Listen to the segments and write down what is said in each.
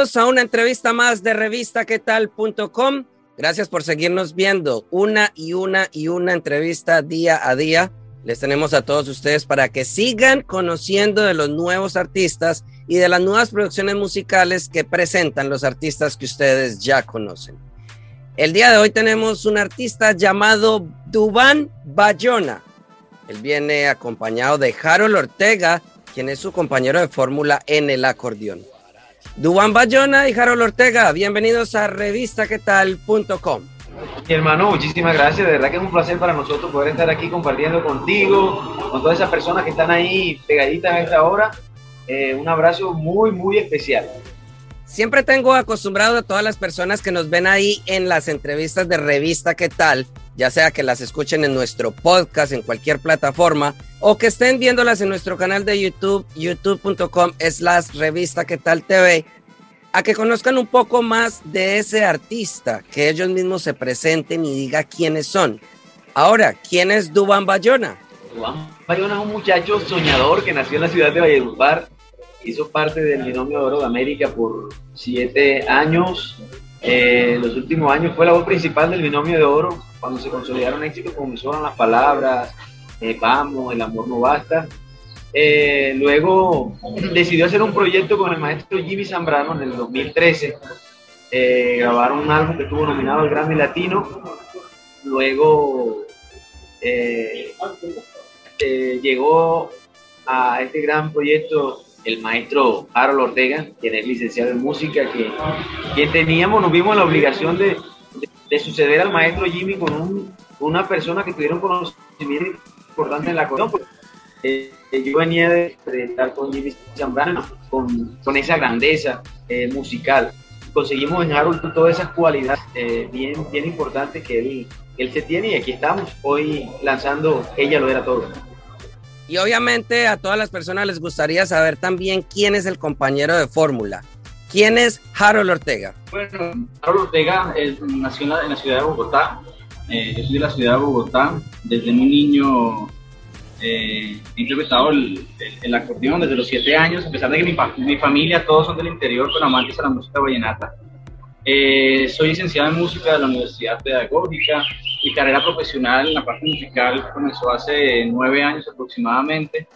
A una entrevista más de revistaquetal.com. Gracias por seguirnos viendo una y una y una entrevista día a día. Les tenemos a todos ustedes para que sigan conociendo de los nuevos artistas y de las nuevas producciones musicales que presentan los artistas que ustedes ya conocen. El día de hoy tenemos un artista llamado Dubán Bayona. Él viene acompañado de Harold Ortega, quien es su compañero de fórmula en el acordeón. Dubán Bayona y Harold Ortega, bienvenidos a revistaquetal.com. Hermano, muchísimas gracias. De verdad que es un placer para nosotros poder estar aquí compartiendo contigo, con todas esas personas que están ahí pegaditas a esta hora. Eh, un abrazo muy, muy especial. Siempre tengo acostumbrado a todas las personas que nos ven ahí en las entrevistas de revista ¿Qué tal? Ya sea que las escuchen en nuestro podcast, en cualquier plataforma, o que estén viéndolas en nuestro canal de YouTube, youtube.com slash revista ¿Qué tal TV, a que conozcan un poco más de ese artista, que ellos mismos se presenten y digan quiénes son. Ahora, ¿quién es Dubán Bayona? Dubán Bayona es un muchacho soñador que nació en la ciudad de Valledupar hizo parte del binomio de oro de América por siete años. Eh, los últimos años fue la voz principal del binomio de oro. Cuando se consolidaron éxitos como son las palabras, eh, vamos, el amor no basta. Eh, luego decidió hacer un proyecto con el maestro Jimmy Zambrano en el 2013. grabaron un álbum que estuvo nominado al Grammy Latino. Luego llegó a este gran proyecto el maestro Harold Ortega, quien es licenciado en música, que, que teníamos, nos vimos la obligación de, de, suceder al maestro Jimmy con un, una persona que tuviera un conocimiento importante en la acordeón. Eh, yo venía de, estar con Jimmy Zambrano, con, con esa grandeza eh, musical. Conseguimos en Harold todas esas cualidades eh, bien, bien importantes que él, él se tiene y aquí estamos hoy lanzando Ella lo era todo. Y obviamente a todas las personas les gustaría saber también quién es el compañero de fórmula. ¿Quién es Harold Ortega? Bueno, Harold Ortega nació en la, ciudad de Bogotá. Eh, yo soy de la ciudad de Bogotá. Desde muy niño eh, he interpretado el, acordeón desde los siete años, a pesar de que mi, mi, familia todos son del interior, con amantes a la música vallenata. Eh, soy licenciado en música de la Universidad Pedagógica. Mi carrera profesional en la parte musical comenzó hace nueve años aproximadamente.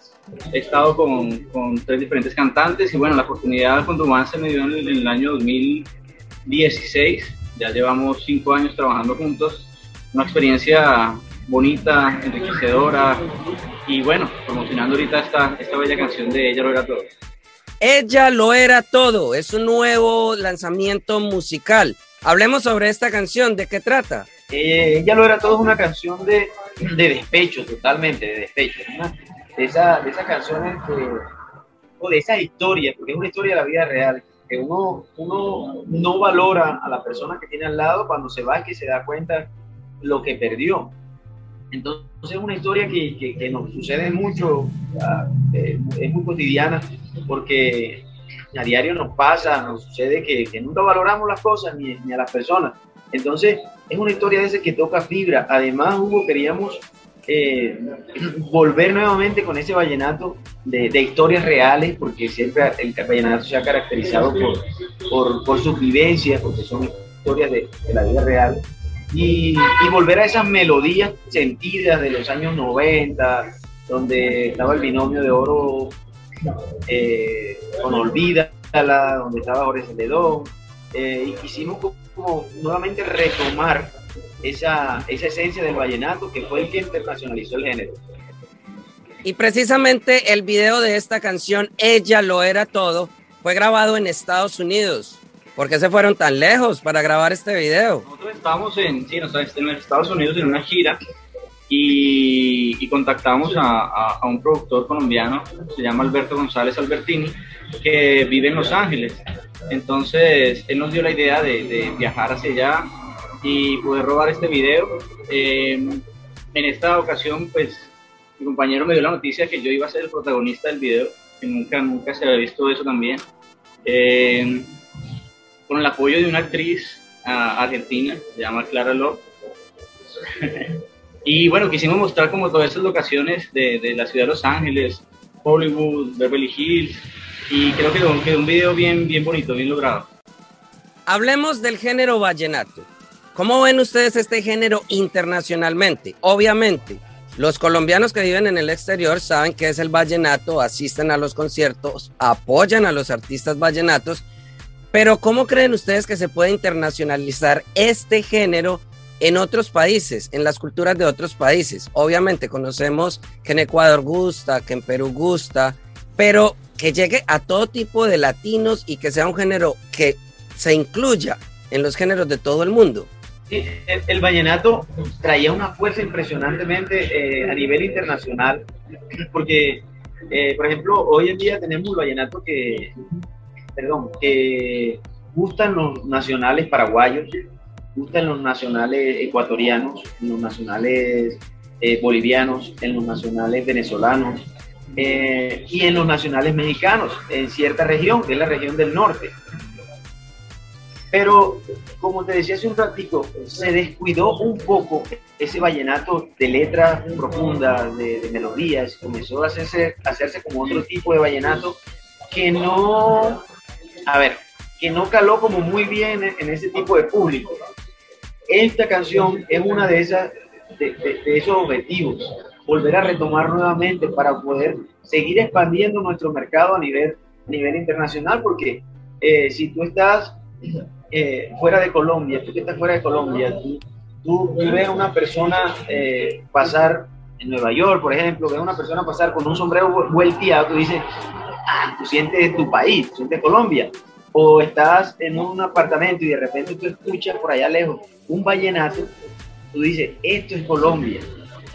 He estado con, con tres diferentes cantantes y bueno, la oportunidad con Dumán se me dio en el, en el año 2016. Ya llevamos cinco años trabajando juntos. Una experiencia bonita, enriquecedora y bueno, promocionando ahorita esta, esta bella canción de Ella lo era todo. Ella lo era todo, es un nuevo lanzamiento musical. Hablemos sobre esta canción, ¿de qué trata? Eh, ella lo era todo es una canción de, de despecho, totalmente, de despecho. De, esa, de esas canciones o de esa historia, porque es una historia de la vida real, que uno, uno no valora a la persona que tiene al lado cuando se va y que se da cuenta lo que perdió. Entonces es una historia que, que, nos sucede mucho, eh, es muy cotidiana, porque a diario nos pasa, nos sucede que, nunca valoramos las cosas ni, ni, a las personas. Entonces es una historia de ese que toca fibra. Además, Hugo, queríamos eh, volver nuevamente con ese vallenato de, de, historias reales, porque siempre el vallenato se ha caracterizado por, por, por sus vivencias, porque son historias de, de la vida real y, volver a esas melodías sentidas de los años 90, donde estaba el binomio de oro eh, con Olvídala, donde estaba Jorge Celedón, eh, y quisimos como, nuevamente retomar esa, esa esencia del vallenato que fue el que internacionalizó el género. Y precisamente el video de esta canción, Ella lo era todo, fue grabado en Estados Unidos. ¿Por qué se fueron tan lejos para grabar este video? Nosotros estábamos en, sí, en Estados Unidos en una gira y, contactamos a, un productor colombiano, se llama Alberto González Albertini, que vive en Los Ángeles. Entonces, él nos dio la idea de, viajar hacia allá y poder robar este video. Eh, en esta ocasión, pues, mi compañero me dio la noticia que yo iba a ser el protagonista del video, que nunca, nunca se había visto eso también. Eh, con el apoyo de una actriz ah, argentina, se llama Clara Love. y bueno, quisimos mostrar como todas esas locaciones de, de, la ciudad de Los Ángeles, Hollywood, Beverly Hills, y creo que quedó un video bien, bien bonito, bien logrado. Hablemos del género vallenato. ¿Cómo ven ustedes este género internacionalmente? Obviamente, los colombianos que viven en el exterior saben que es el vallenato, asisten a los conciertos, apoyan a los artistas vallenatos, pero ¿cómo creen ustedes que se puede internacionalizar este género en otros países, en las culturas de otros países? Obviamente conocemos que en Ecuador gusta, que en Perú gusta, pero que llegue a todo tipo de latinos y que sea un género que se incluya en los géneros de todo el mundo el, vallenato traía una fuerza impresionantemente eh, a nivel internacional, porque, eh, por ejemplo, hoy en día tenemos un vallenato que, perdón, que gustan los nacionales paraguayos, gustan los nacionales ecuatorianos, los nacionales eh, bolivianos, en los nacionales venezolanos y en los nacionales mexicanos, en cierta región, que es la región del norte. Pero, como te decía hace un ratico, se descuidó un poco ese vallenato de letras profundas, de, melodías, comenzó a hacerse, hacerse como otro tipo de vallenato que no, a ver, que no caló como muy bien en, ese tipo de público. Esta canción es una de esas, de, esos objetivos, volver a retomar nuevamente para poder seguir expandiendo nuestro mercado a nivel, nivel internacional, porque eh, si tú estás eh, fuera de Colombia, tú que estás fuera de Colombia, tú, tú, ves a una persona eh, pasar en Nueva York, por ejemplo, ves a una persona pasar con un sombrero vuelteado, tú dices, tú sientes tu país, tú sientes Colombia. O estás en un apartamento y de repente tú escuchas por allá lejos un vallenato, tú dices, esto es Colombia.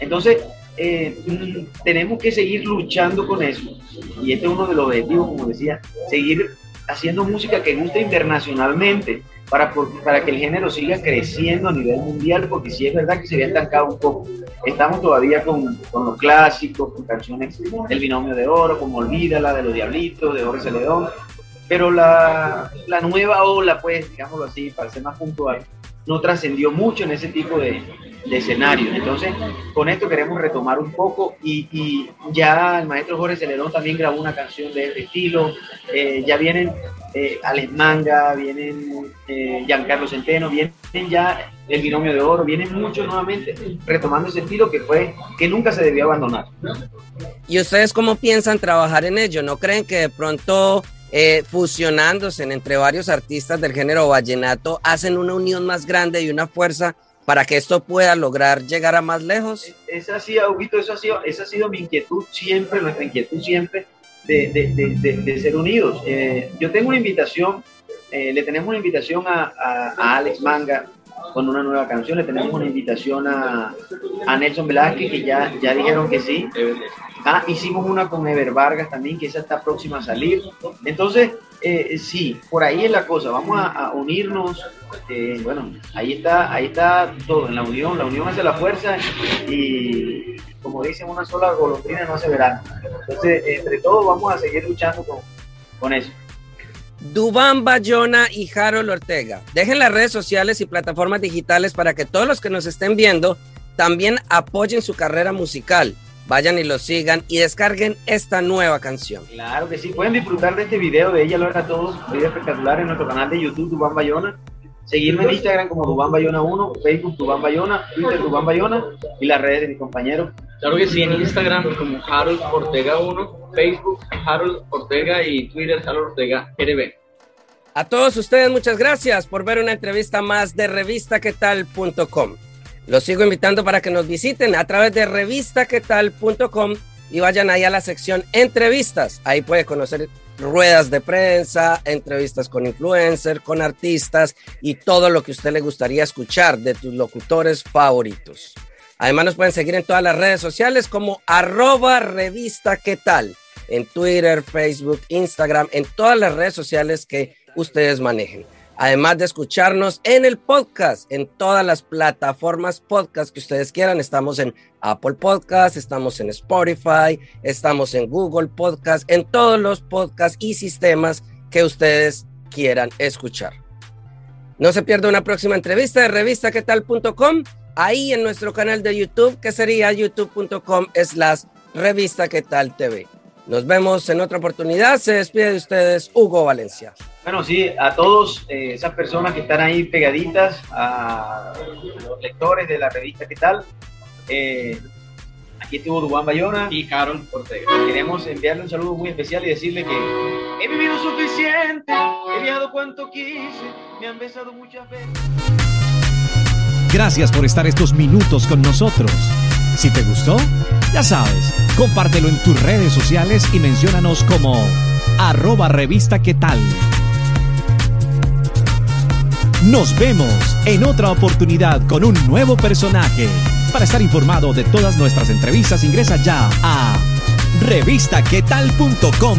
Entonces, eh, mm, tenemos que seguir luchando con eso. Y este es uno de los objetivos, como decía, seguir haciendo música que guste internacionalmente para, para que el género siga creciendo a nivel mundial, porque sí es verdad que se había estancado un poco. Estamos todavía con, con los clásicos, con canciones del binomio de oro, como Olvídala, de los Diablitos, de Jorge Celedón, pero la, la nueva ola, pues, digámoslo así, para ser más puntual, no trascendió mucho en ese tipo de, de escenarios. Entonces, con esto queremos retomar un poco y, ya el maestro Jorge Celedón también grabó una canción de este estilo, eh, ya vienen eh, Manga, vienen eh, Giancarlo Centeno, vienen ya el binomio de oro, vienen muchos nuevamente retomando ese estilo que fue, que nunca se debió abandonar. ¿Y ustedes cómo piensan trabajar en ello? ¿No creen que de pronto eh, fusionándose entre varios artistas del género vallenato hacen una unión más grande y una fuerza para que esto pueda lograr llegar a más lejos? Esa ha sido, eso ha sido, esa ha sido mi inquietud siempre, nuestra inquietud siempre de, de, de, ser unidos. Eh, yo tengo una invitación, eh, le tenemos una invitación a, a, Alex Manga con una nueva canción, le tenemos una invitación a, a Nelson Velázquez, que ya, ya dijeron que sí. Ah, hicimos una con Ever Vargas también, que esa está próxima a salir. Entonces, eh, sí, por ahí es la cosa, vamos a, unirnos, eh, bueno, ahí está, ahí está todo, en la unión, la unión hace la fuerza y como dicen, una sola golondrina no hace verano. Entonces, entre todos vamos a seguir luchando con, con eso. Dubán Bayona y Harold Ortega. Dejen las redes sociales y plataformas digitales para que todos los que nos estén viendo también apoyen su carrera musical vayan y lo sigan y descarguen esta nueva canción. Claro que sí, pueden disfrutar de este video de ella, lo a todos, video espectacular en nuestro canal de YouTube, Dubán Bayona. Seguirme en Instagram como Dubán Bayona 1, Facebook Dubán Bayona, Twitter Dubán Bayona y las redes de mi compañero. Claro que sí, en Instagram como Harold Ortega 1, Facebook Harold Ortega y Twitter Harold Ortega RB. A todos ustedes, muchas gracias por ver una entrevista más de revistaquetal.com. Los sigo invitando para que nos visiten a través de revistaquetal.com y vayan ahí a la sección entrevistas. Ahí puede conocer ruedas de prensa, entrevistas con influencers, con artistas y todo lo que a usted le gustaría escuchar de tus locutores favoritos. Además nos pueden seguir en todas las redes sociales como arroba revista qué en Twitter, Facebook, Instagram, en todas las redes sociales que ustedes manejen. Además de escucharnos en el podcast, en todas las plataformas podcast que ustedes quieran. Estamos en Apple Podcast, estamos en Spotify, estamos en Google Podcast, en todos los podcasts y sistemas que ustedes quieran escuchar. No se pierda una próxima entrevista de revistaquetal.com, ahí en nuestro canal de YouTube, que sería youtube.com slash revista tal TV. Nos vemos en otra oportunidad. Se despide de ustedes Hugo Valencia. Bueno, sí, a todos eh, esas personas que están ahí pegaditas, a los lectores de la revista ¿Qué tal? Eh, aquí estuvo Dubán Bayona y Carol Ortega. Queremos enviarle un saludo muy especial y decirle que he vivido suficiente, he viajado cuanto quise, me han besado muchas veces. Gracias por estar estos minutos con nosotros. Si te gustó, ya sabes, compártelo en tus redes sociales y menciónanos como arroba revista qué tal. Nos vemos en otra oportunidad con un nuevo personaje. Para estar informado de todas nuestras entrevistas ingresa ya a revistaquetal.com.